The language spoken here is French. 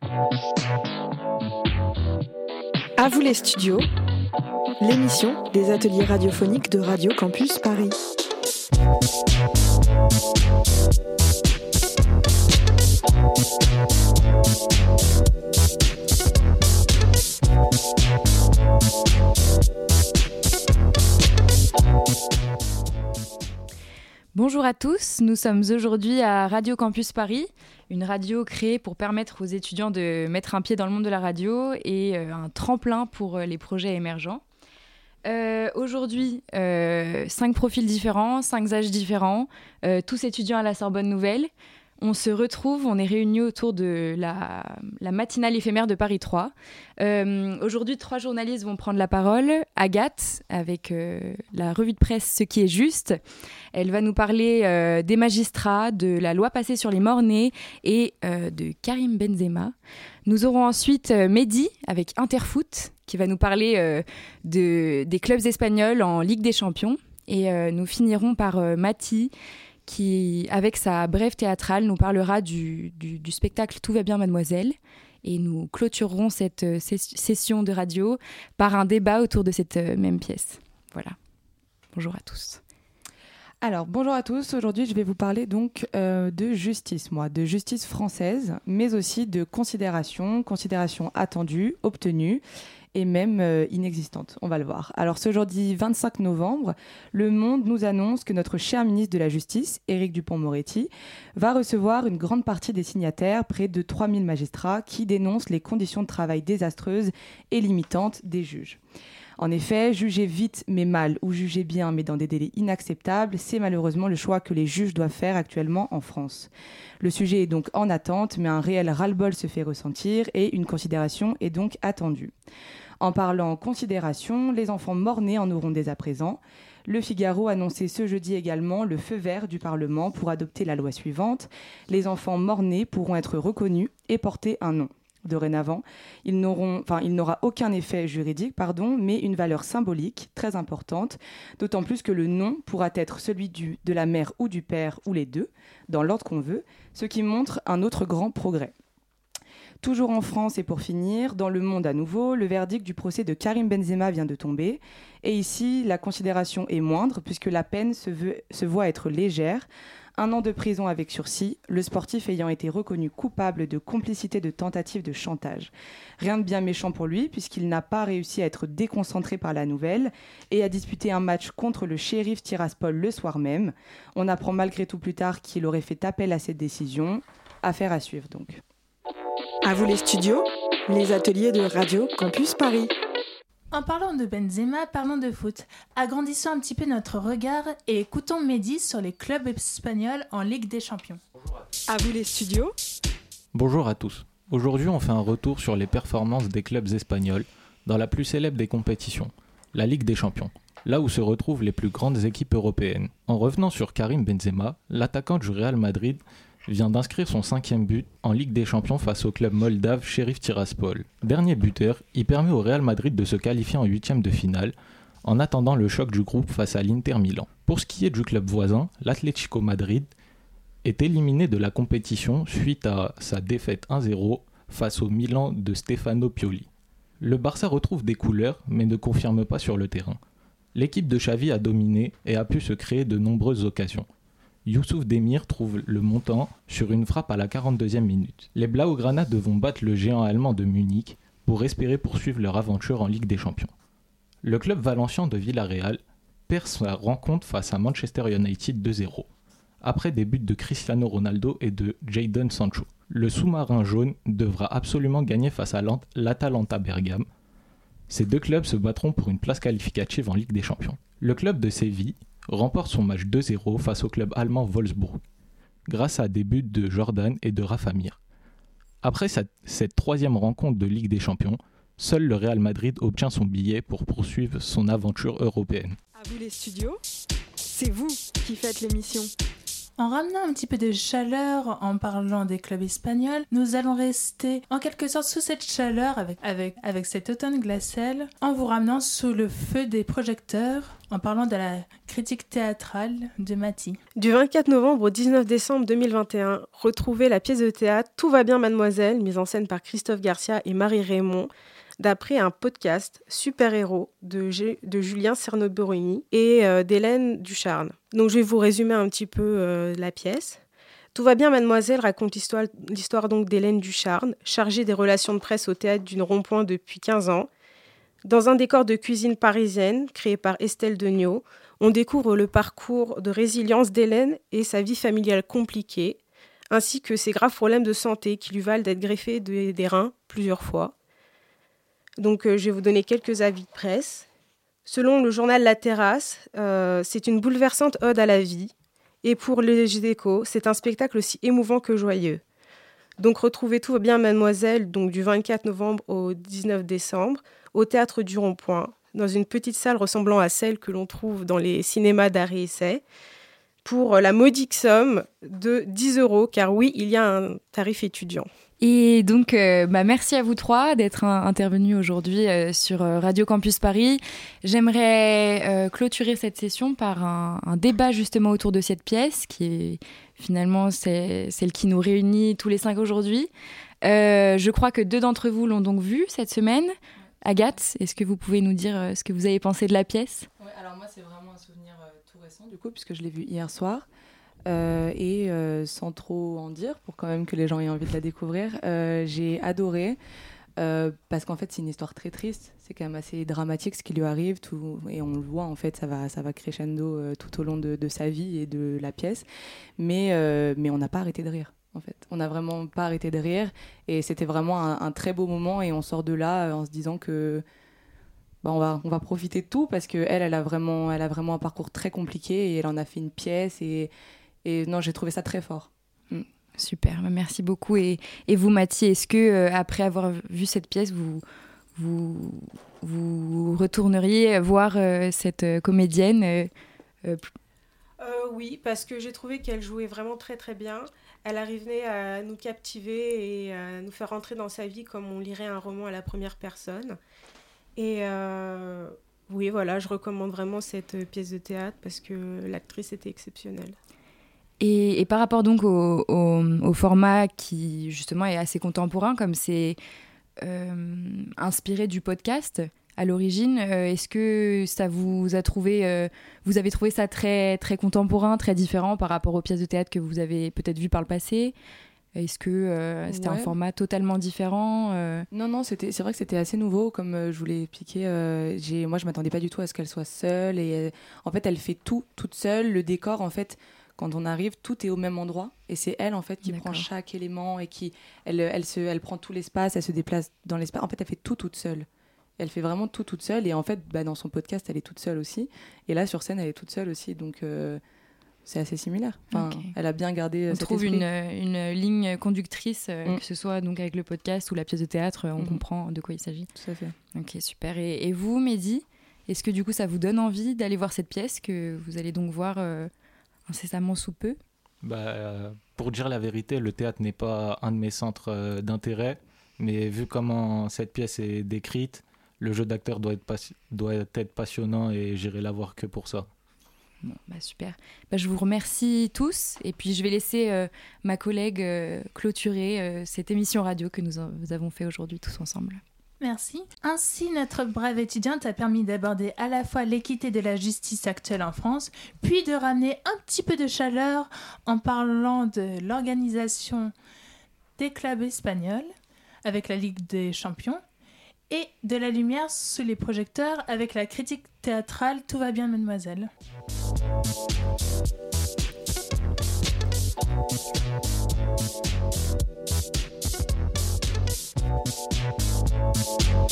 À vous les studios, l'émission des ateliers radiophoniques de Radio Campus Paris. Bonjour à tous, nous sommes aujourd'hui à Radio Campus Paris, une radio créée pour permettre aux étudiants de mettre un pied dans le monde de la radio et euh, un tremplin pour euh, les projets émergents. Euh, aujourd'hui, cinq profils différents, cinq âges différents, tous étudiants à la Sorbonne Nouvelle. On se retrouve, on est réunis autour de la, matinale éphémère de Paris 3. Euh, aujourd'hui, trois journalistes vont prendre la parole. Agathe, avec euh, la revue de presse Ce qui est juste. Elle va nous parler euh, des magistrats, de la loi passée sur les morts-nés et de Karim Benzema. Nous aurons ensuite Mehdi, avec Interfoot, qui va nous parler des clubs espagnols en Ligue des Champions. Et nous finirons par Mati qui, avec sa brève théâtrale, nous parlera du, spectacle Tout va bien, mademoiselle. Et nous clôturerons cette euh, session de radio par un débat autour de cette euh, même pièce. Voilà. Bonjour à tous. Alors, bonjour à tous. Aujourd'hui, je vais vous parler donc euh, de justice, moi, de justice française, mais aussi de considération, considération attendue, obtenue et même euh, inexistante. On va le voir. Alors ce jeudi 25 novembre, Le Monde nous annonce que notre cher ministre de la Justice, Éric Dupont-Moretti, va recevoir une grande partie des signataires, près de 3000 magistrats, qui dénoncent les conditions de travail désastreuses et limitantes des juges. En effet, juger vite mais mal ou juger bien mais dans des délais inacceptables, c'est malheureusement le choix que les juges doivent faire actuellement en France. Le sujet est donc en attente, mais un réel ras-le-bol se fait ressentir et une considération est donc attendue. En parlant considération, les enfants morts-nés en auront dès à présent. Le Figaro annonçait ce jeudi également le feu vert du Parlement pour adopter la loi suivante. Les enfants morts-nés pourront être reconnus et porter un nom. Dorénavant, il n'aura aucun effet juridique, pardon, mais une valeur symbolique très importante, d'autant plus que le nom pourra être celui du, de la mère ou du père ou les deux, dans l'ordre qu'on veut, ce qui montre un autre grand progrès. Toujours en France et pour finir, dans le monde à nouveau, le verdict du procès de Karim Benzema vient de tomber. Et ici, la considération est moindre puisque la peine se, se voit être légère. Un an de prison avec sursis, le sportif ayant été reconnu coupable de complicité de tentative de chantage. Rien de bien méchant pour lui puisqu'il n'a pas réussi à être déconcentré par la nouvelle et a disputé un match contre le shérif Tiraspol le soir même. On apprend malgré tout plus tard qu'il aurait fait appel à cette décision. Affaire à suivre donc. À vous les studios, les ateliers de Radio Campus Paris. En parlant de Benzema, parlons de foot. Agrandissons un petit peu notre regard et écoutons Mehdi sur les clubs espagnols en Ligue des Champions. À vous les studios. Bonjour à tous. Aujourd'hui, on fait un retour sur les performances des clubs espagnols dans la plus célèbre des compétitions, la Ligue des Champions, là où se retrouvent les plus grandes équipes européennes. En revenant sur Karim Benzema, l'attaquant du Real Madrid vient d'inscrire son cinquième but en Ligue des Champions face au club moldave Sheriff Tiraspol. Dernier buteur, il permet au Real Madrid de se qualifier en huitième de finale en attendant le choc du groupe face à l'Inter Milan. Pour ce qui est du club voisin, l'Atlético Madrid est éliminé de la compétition suite à sa défaite 1-0 face au Milan de Stefano Pioli. Le Barça retrouve des couleurs mais ne confirme pas sur le terrain. L'équipe de Xavi a dominé et a pu se créer de nombreuses occasions. Youssouf Demir trouve le montant sur une frappe à la 42e minute. Les Blaugrana devront battre le géant allemand de Munich pour espérer poursuivre leur aventure en Ligue des Champions. Le club valencien de Villarreal perd sa rencontre face à Manchester United 2-0, après des buts de Cristiano Ronaldo et de Jadon Sancho. Le sous-marin jaune devra absolument gagner face à l'Atalanta Bergame. Ces deux clubs se battront pour une place qualificative en Ligue des Champions. Le club de Séville remporte son match 2-0 face au club allemand Wolfsburg, grâce à des buts de Jordan et de Rafa Mir. Après cette, troisième rencontre de Ligue des Champions, seul le Real Madrid obtient son billet pour poursuivre son aventure européenne. À vous les studios, c'est vous qui faites l'émission. En ramenant un petit peu de chaleur en parlant des clubs espagnols, nous allons rester en quelque sorte sous cette chaleur avec, avec, avec cet automne glacial en vous ramenant sous le feu des projecteurs en parlant de la critique théâtrale de Mati. Du 24 novembre au 19 décembre 2021, retrouvez la pièce de théâtre Tout va bien mademoiselle, mise en scène par Christophe Garcia et Marie Raymond, d'après un podcast Super Héros de, Julien Cerno-Boroni et euh, d'Hélène Ducharne. Donc je vais vous résumer un petit peu euh, la pièce. Tout va bien, mademoiselle raconte l'histoire donc d'Hélène Ducharne, chargée des relations de presse au théâtre d'une rond-point depuis 15 ans. Dans un décor de cuisine parisienne créé par Estelle Degnaud, on découvre le parcours de résilience d'Hélène et sa vie familiale compliquée, ainsi que ses graves problèmes de santé qui lui valent d'être greffée des reins plusieurs fois. Donc euh, je vais vous donner quelques avis de presse. Selon le journal La Terrasse, euh, c'est une bouleversante ode à la vie. Et pour les échos, c'est un spectacle aussi émouvant que joyeux. Donc retrouvez tout bien Mademoiselle donc du 24 novembre au 19 décembre au théâtre du Rond-Point, dans une petite salle ressemblant à celle que l'on trouve dans les cinémas d'arrêt essai, pour la modique somme de 10 euros, car oui, il y a un tarif étudiant. Et donc, euh, bah, merci à vous trois d'être intervenus aujourd'hui euh, sur euh, Radio Campus Paris. J'aimerais clôturer cette session par un, débat justement autour de cette pièce, qui est finalement c'est celle qui nous réunit tous les cinq aujourd'hui. je crois que deux d'entre vous l'ont donc vue cette semaine. Agathe, est-ce que vous pouvez nous dire ce que vous avez pensé de la pièce? Alors moi, c'est vraiment un souvenir tout récent du coup, puisque je l'ai vue hier soir. Euh, et euh, sans trop en dire, pour quand même que les gens aient envie de la découvrir, euh, j'ai adoré. parce qu'en fait, c'est une histoire très triste. C'est quand même assez dramatique ce qui lui arrive. Tout, et on le voit, en fait, ça va, ça va crescendo tout au long de, sa vie et de la pièce. Mais, mais on n'a pas arrêté de rire, en fait. On n'a vraiment pas arrêté de rire. Et c'était vraiment un, très beau moment. Et on sort de là en se disant que. Bah, on, va, on va profiter de tout parce qu'elle, elle a, vraiment, elle a vraiment un parcours très compliqué et elle en a fait une pièce et, et non, j'ai trouvé ça très fort. Mm. Super, bah, merci beaucoup. Et, et vous, Mathie, est-ce que euh, après avoir vu cette pièce, vous, vous, vous retourneriez voir euh, cette euh, comédienne Oui, parce que j'ai trouvé qu'elle jouait vraiment très très bien. Elle arrivait à nous captiver et à nous faire rentrer dans sa vie comme on lirait un roman à la première personne. Et oui, voilà, je recommande vraiment cette pièce de théâtre parce que l'actrice était exceptionnelle. Et, par rapport donc au, format qui justement est assez contemporain, comme c'est euh, inspiré du podcast à l'origine, euh, est-ce que ça vous a trouvé, euh, vous avez trouvé ça très très contemporain, très différent par rapport aux pièces de théâtre que vous avez peut-être vues par le passé? Est-ce que c'était un format totalement différent Non, non, c'était, c'est vrai que c'était assez nouveau, comme je vous l'ai expliqué. j'ai, moi, je m'attendais pas du tout à ce qu'elle soit seule. Et en fait, elle fait tout toute seule. Le décor, en fait, quand on arrive, tout est au même endroit et c'est elle en fait qui prend chaque élément et qui elle, elle se elle prend tout l'espace, elle se déplace dans l'espace. En fait, elle fait tout toute seule. Elle fait vraiment tout toute seule et en fait, bah, dans son podcast, elle est toute seule aussi et là sur scène, elle est toute seule aussi. Donc euh, c'est assez similaire. Enfin, Elle a bien gardé. Euh, on trouve une, une, ligne conductrice, euh, mm. que ce soit donc avec le podcast ou la pièce de théâtre, on mm-hmm. comprend de quoi il s'agit. Tout à fait. Ok, super. Et, et vous, Mehdi, est-ce que du coup ça vous donne envie d'aller voir cette pièce que vous allez donc voir incessamment sous peu bah, euh, Pour dire la vérité, le théâtre n'est pas un de mes centres euh, d'intérêt, mais vu comment cette pièce est décrite, le jeu d'acteur doit, être doit être passionnant et j'irai la voir que pour ça. bah super. Bah, je vous remercie tous et puis je vais laisser euh, ma collègue clôturer cette émission radio que nous, nous avons fait aujourd'hui tous ensemble. Merci. Ainsi, notre brève étudiante a permis d'aborder à la fois l'équité de la justice actuelle en France, puis de ramener un petit peu de chaleur en parlant de l'organisation des clubs espagnols avec la Ligue des Champions et de la lumière sous les projecteurs avec la critique théâtrale Tout va bien, mademoiselle. Thank